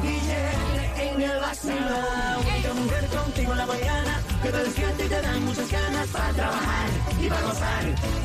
Billete en el vacilón. Esta mujer contigo en la mañana que te despierta y te dan muchas ganas para trabajar y para gozar.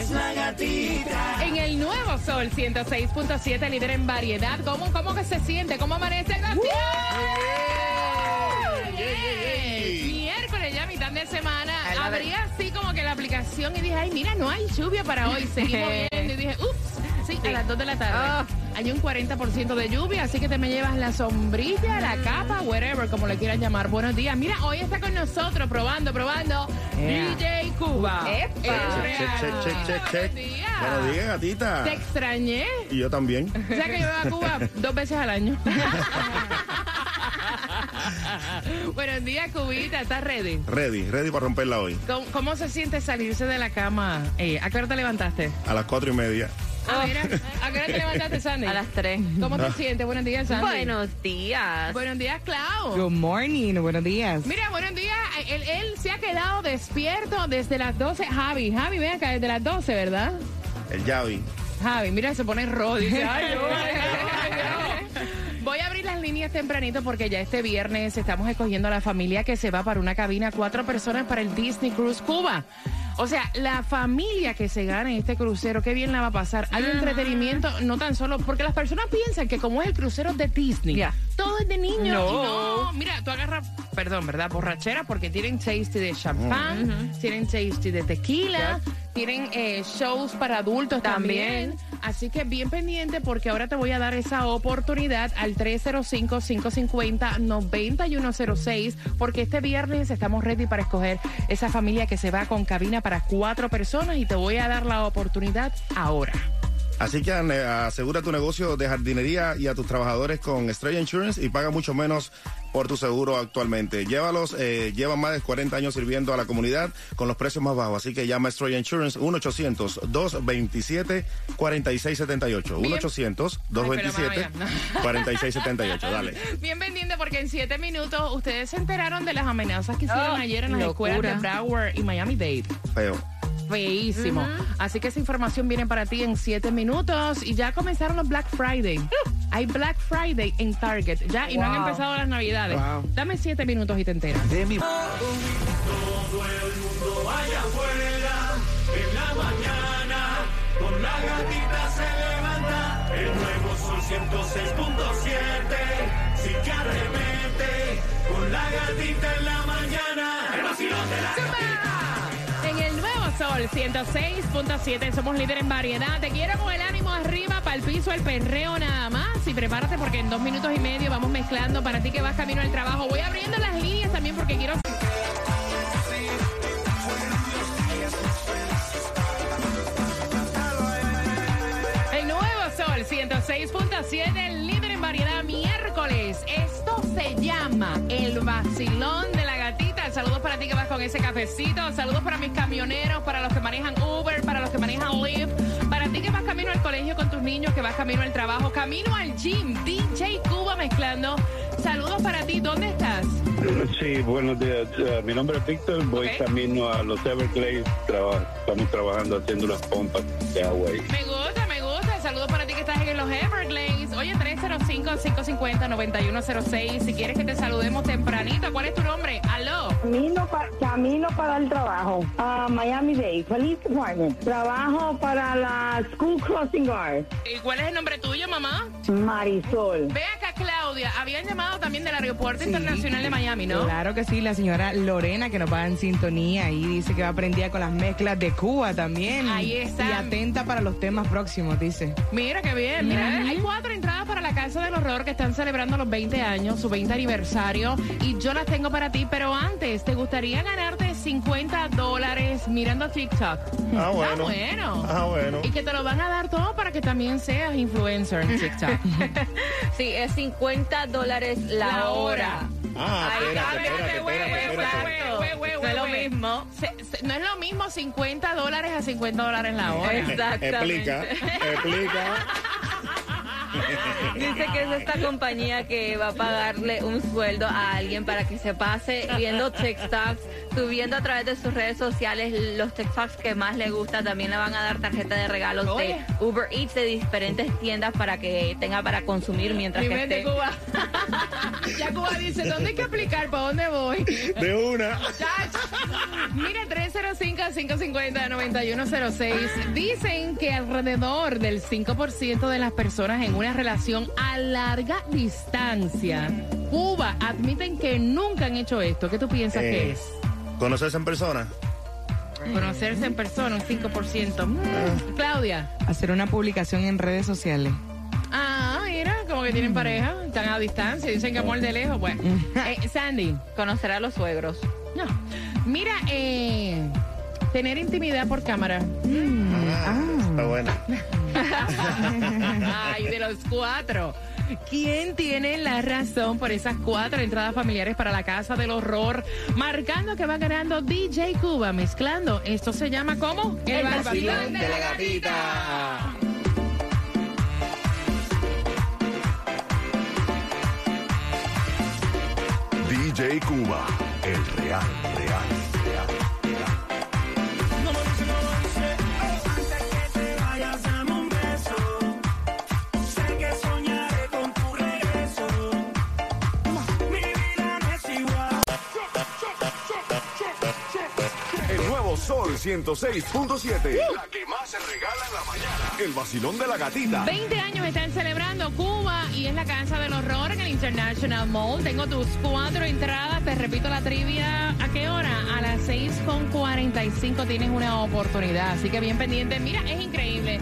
Es la gatita. En el nuevo Sol 106.7, líder en variedad. ¿Cómo, cómo que se siente? ¿Cómo amanece el vacilón? Miércoles ya, mitad de semana. Abrí así como que la aplicación y dije, ay, mira, no hay lluvia para hoy. Seguimos viendo y dije, ups, sí, a las 2 de la tarde. Hay un 40% de lluvia, así que te me llevas la sombrilla, la capa, whatever, como le quieras llamar. Buenos días. Mira, hoy está con nosotros probando, probando DJ Cuba. Check, check, check, check, check, check. Buenos días. Buenos días, gatita. Te extrañé. Y yo también. O sea que yo voy a Cuba dos veces al año. Buenos días, Cubita. ¿Estás ready? Ready, ready para romperla hoy. ¿Cómo, cómo se siente salirse de la cama? Eh, ¿A qué hora te levantaste? A las cuatro y media. Ah, mira, ¿A qué hora te levantaste, Sandy? A las 3. ¿Cómo te sientes? Buenos días, Sandy. Buenos días. Buenos días, Clau. Good morning, buenos días. Mira, buenos días. Él, él se ha quedado despierto desde las 12. Javi, Javi, ven acá, desde las 12, ¿verdad? El Yavi. Javi, mira, se pone rojo. Dice, ay, no. Voy a abrir las líneas tempranito porque ya este viernes estamos escogiendo a la familia que se va para una cabina, cuatro personas para el Disney Cruise Cuba. O sea, la familia que se gane este crucero, qué bien la va a pasar. Hay entretenimiento, no tan solo, porque las personas piensan que como es el crucero de Disney, todo es de niños. No. No, mira, tú agarras, perdón, ¿verdad? Borrachera, porque tienen tasty de champán, tienen tasty de tequila, tienen eh, shows para adultos también. También. Así que bien pendiente porque ahora te voy a dar esa oportunidad al 305-550-9106 porque este viernes estamos ready para escoger esa familia que se va con cabina para cuatro personas y te voy a dar la oportunidad ahora. Así que asegura tu negocio de jardinería y a tus trabajadores con Estrella Insurance y paga mucho menos por tu seguro actualmente. Llévalos, eh, llevan más de 40 años sirviendo a la comunidad con los precios más bajos. Así que llama a Estrella Insurance 1-800-227-4678. Bien. 1-800-227-4678. Dale. Bien pendiente porque en siete minutos ustedes se enteraron de las amenazas que hicieron Oh, ayer en las escuelas de. Broward y Miami-Dade. Feo. Feísimo. Así que esa información viene para ti en siete minutos y ya comenzaron los Black Friday. Hay Black Friday en Target ya y no han Wow. empezado las navidades. Dame siete minutos y te enteras. Todo el mundo vaya afuera en la mañana. Con la gatita se levanta. El nuevo sol 106.7. Sí que arremete. Sol 106.7 somos líder en variedad. Te quiero con el ánimo arriba, para el piso, el perreo nada más. Y prepárate porque en dos minutos y medio vamos mezclando para ti que vas camino al trabajo. Voy abriendo las líneas también porque quiero... nuevo Sol 106.7, el líder en variedad miércoles. Esto se llama el vacilón de la gatita. Saludos para ti que vas con ese cafecito. Saludos para mis camioneros, para los que manejan Uber, para los que manejan Lyft. Para ti que vas camino al colegio con tus niños, que vas camino al trabajo, camino al gym. DJ Cuba mezclando. Saludos para ti. ¿Dónde estás? Sí, buenos días. Eh, mi nombre es Víctor. Voy camino a los Everglades. Traba- estamos trabajando haciendo las pompas de agua ahí. Me gusta, en los Everglades. Oye, 305-550-9106. Si quieres que te saludemos tempranito, ¿cuál es tu nombre? Aló. Camino, pa- camino para el trabajo a Miami Dade, Police Department. Trabajo para la School Crossing Guard. ¿Y cuál es el nombre tuyo, mamá? Marisol. Ve acá, Claudia. Habían llamado también del Aeropuerto Internacional de Miami, ¿no? Claro que sí, la señora Lorena que nos va en sintonía y dice que va aprendida con las mezclas de Cuba también. Ahí está. Y atenta para los temas próximos, dice. Mira qué bien. Mira, hay cuatro entradas para la Casa del Horror que están celebrando los 20 años, su 20 aniversario. Y yo las tengo para ti. Pero antes, ¿te gustaría ganarte 50 dólares mirando TikTok? Ah, bueno. Está bueno. Ah, bueno. Y que te lo van a dar todo para que también seas influencer en TikTok. Sí, es 50 dólares la, La hora. hora. Ah, No es lo mismo. Se- se- no es lo mismo 50 dólares a 50 dólares la hora. Exactamente. Explica, explica. Dice que es esta compañía que va a pagarle un sueldo a alguien para que se pase viendo TikToks, subiendo a través de sus redes sociales los TikToks que más le gusta. También le van a dar tarjeta de regalos Oye. de Uber Eats de diferentes tiendas para que tenga para consumir mientras Mi que esté. Cuba. ya Cuba dice, ¿dónde hay que aplicar? ¿Para dónde voy? De una. Mira, 305-550-9106. Dicen que alrededor del 5% de las personas en una relación a larga distancia, Cuba, admiten que nunca han hecho esto. ¿Qué tú piensas que Eh, es? ¿Conocerse en persona? Conocerse en persona, un 5%. Mm, Claudia. Hacer una publicación en redes sociales. Ah, mira, como que tienen pareja, están a distancia, dicen que amor de lejos. Bueno, Eh, Sandy. Conocer a los suegros. No. Mira, eh, tener intimidad por cámara. Ah, está buena. Ay, de los cuatro. ¿Quién tiene la razón por esas cuatro entradas familiares para la casa del horror? Marcando que va ganando DJ Cuba, mezclando. Esto se llama ¿cómo? El, vacilón de la gatita. DJ Cuba, el real, real. Sol 106.7. La que más se regala en la mañana. El vacilón de la gatita. 20 años están celebrando Cuba y es la casa del horror en el International Mall. Tengo tus cuatro entradas. Te repito la trivia. ¿A qué hora? A las 6.45 tienes una oportunidad. Así que bien pendiente. Mira, es increíble.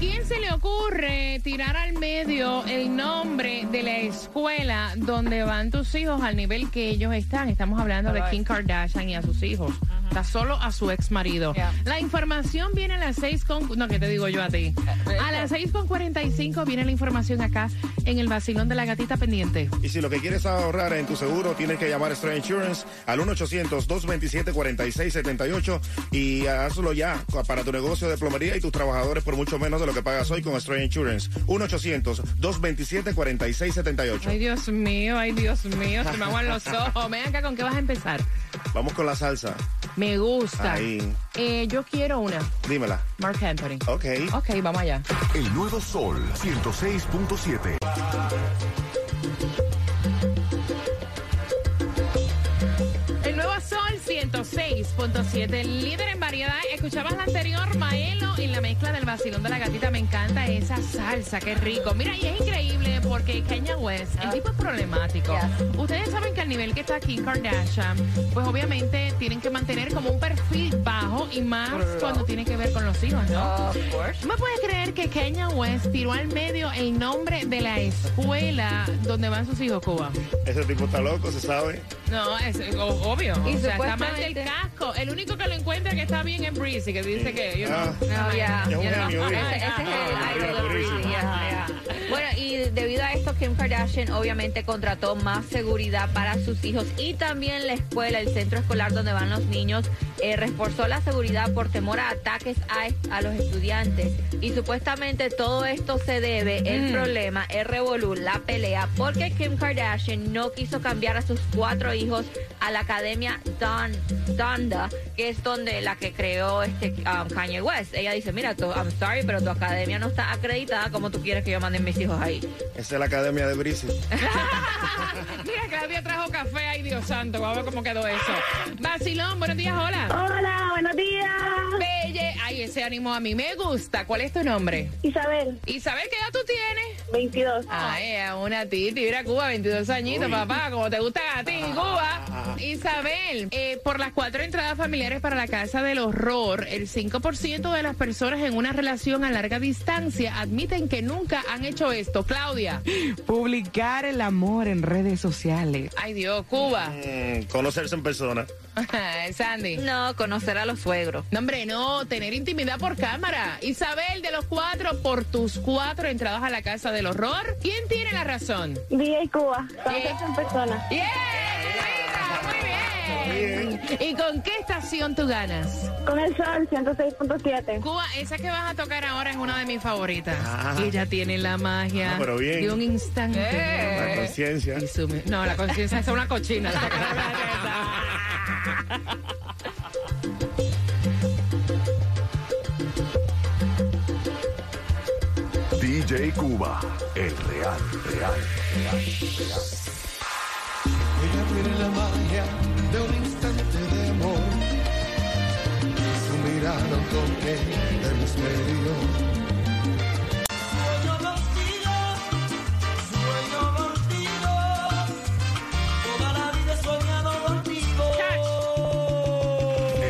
¿A quién se le ocurre tirar al medio el nombre de la escuela donde van tus hijos al nivel que ellos están? Estamos hablando de Kim Kardashian y a sus hijos. Está solo a su ex marido. Yeah. La información viene a las 6 con... No, ¿qué te digo yo a ti? A las 6 con 45 viene la información acá en el vacilón de la gatita pendiente. Y si lo que quieres ahorrar en tu seguro, tienes que llamar a Stray Insurance al 1-800-227-4678 y hazlo ya para tu negocio de plomería y tus trabajadores por mucho menos de lo que pagas hoy con Stray Insurance. 1-800-227-4678. Ay, Dios mío, ay, Dios mío, se me aguan los ojos. Ven acá, ¿con qué vas a empezar? Vamos con la salsa. Me gusta. Ahí. Eh, yo quiero una. Dímela. Mark Anthony. Ok. Ok, vamos allá. El nuevo Sol 106.7. 106.7, líder en variedad. Escuchabas la anterior, Maelo, en la mezcla del vacilón de la gatita. Me encanta esa salsa, qué rico. Mira, y es increíble porque Kanye West, el tipo es problemático. Ustedes saben que al nivel que está Kim Kardashian, pues obviamente tienen que mantener como un perfil bajo y más cuando tiene que ver con los hijos, ¿no? ¿Me puedes creer que Kanye West tiró al medio el nombre de la escuela donde van sus hijos, Cuba? Ese tipo está loco, se sabe. No, es o- obvio. Y o sea, está mal del supuestamente- casco. El único que lo encuentra que está bien es Breezy, que dice que, you know, Ah. No, ya. Es un you know, genio, ese, es el Ah, idol de buenísimo. Breezy, ya, ya. Bueno, y debido a esto, Kim Kardashian obviamente contrató más seguridad para sus hijos y también la escuela, el centro escolar donde van los niños, eh, reforzó la seguridad por temor a ataques a, a los estudiantes. Y supuestamente todo esto se debe, el Mm. problema, el revolú, la pelea, porque Kim Kardashian no quiso cambiar a sus cuatro hijos a la academia Don, Donda, que es donde la que creó este um, Kanye West. Ella dice, mira, tú, I'm sorry, pero tu academia no está acreditada como tú quieres que yo mande mis hijos ahí. Esa es la academia de Brice. Mira, Claudia trajo café. Ay, Dios santo. Vamos a ver cómo quedó eso. Vacilón, buenos días, hola. Hola, buenos días. Belle. Ay, ese ánimo a mí me gusta. ¿Cuál es tu nombre? Isabel, Isabel, ¿qué edad tú tienes? 22. Ay, a una titi, mira Cuba, 22 añitos, papá, como te gusta a ti, Cuba. Isabel, eh, por las cuatro entradas familiares para la Casa del Horror, el 5% de las personas en una relación a larga distancia admiten que nunca han hecho esto. Claudia. Publicar el amor en redes sociales. Ay, Dios, Cuba. Mm, conocerse en persona. Sandy. No, conocer a los suegros. No, hombre, no, tener intimidad por cámara. Isabel, de los cuatro, por tus cuatro entradas a la Casa del Horror, ¿quién tiene la razón? Día y Cuba. Conocerse en persona. ¡Bien! Bien. ¿Y con qué estación tú ganas? Con el sol, 106.7. Cuba, esa que vas a tocar ahora es una de mis favoritas. Ah. Ella tiene la magia Ah, pero bien. de un instante. La conciencia. No, la conciencia es una cochina. DJ Cuba, el real, real, real, real. Ella tiene la magia de un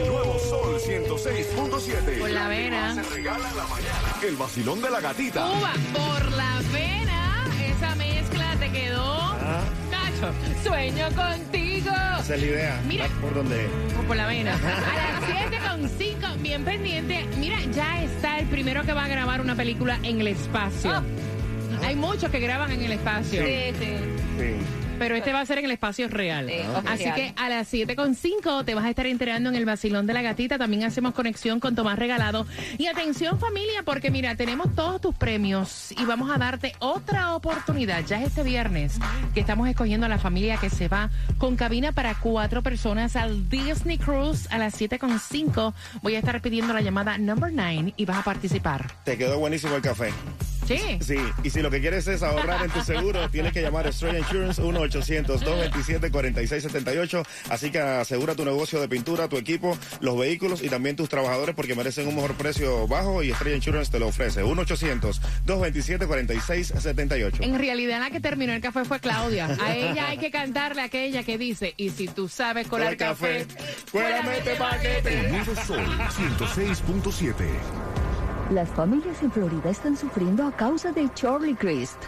nuevo Sol 106.7. Por la vena. Se regala en la mañana. El vacilón de la gatita. Cuba, por la vena, esa mezcla te quedó. Nacho, sueño contigo. Esa es la idea. Mira. ¿Por dónde? Por la vena. A las 7 con 5, bien pendiente. Mira, ya está el primero que va a grabar una película en el espacio. Hay muchos que graban en el espacio. Sí, sí. Sí. Pero este va a ser en el espacio real. Sí, Así que a las 7 con 5 te vas a estar enterando en el vacilón de la gatita. También hacemos conexión con Tomás Regalado. Y atención familia, porque mira, tenemos todos tus premios y vamos a darte otra oportunidad. Ya es este viernes que estamos escogiendo a la familia que se va con cabina para cuatro personas al Disney Cruise a las 7 con 5. Voy a estar pidiendo la llamada number 9 y vas a participar. Te quedó buenísimo el café. Sí. Sí, y si lo que quieres es ahorrar en tu seguro, tienes que llamar a Estrella Insurance 1-800-227-4678. Así que asegura tu negocio de pintura, tu equipo, los vehículos y también tus trabajadores porque merecen un mejor precio bajo y Estrella Insurance te lo ofrece. 1-800-227-4678. En realidad la que terminó el café fue Claudia. A ella hay que cantarle aquella que dice, y si tú sabes colar café, cuélame paquete. El nuevo Sol 106.7. Las familias en Florida están sufriendo a causa de Charlie Crist.